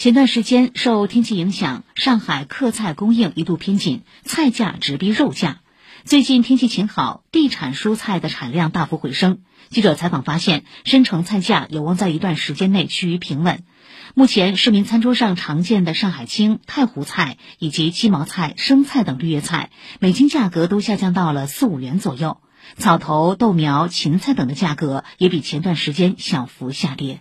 前段时间受天气影响上海客菜供应一度偏紧菜价直逼肉价。最近天气晴好地产蔬菜的产量大幅回升。记者采访发现申城菜价有望在一段时间内趋于平稳。目前市民餐桌上常见的上海青太湖菜以及鸡毛菜生菜等绿叶菜每斤价格都下降到了四五元左右。草头豆苗芹菜等的价格也比前段时间小幅下跌。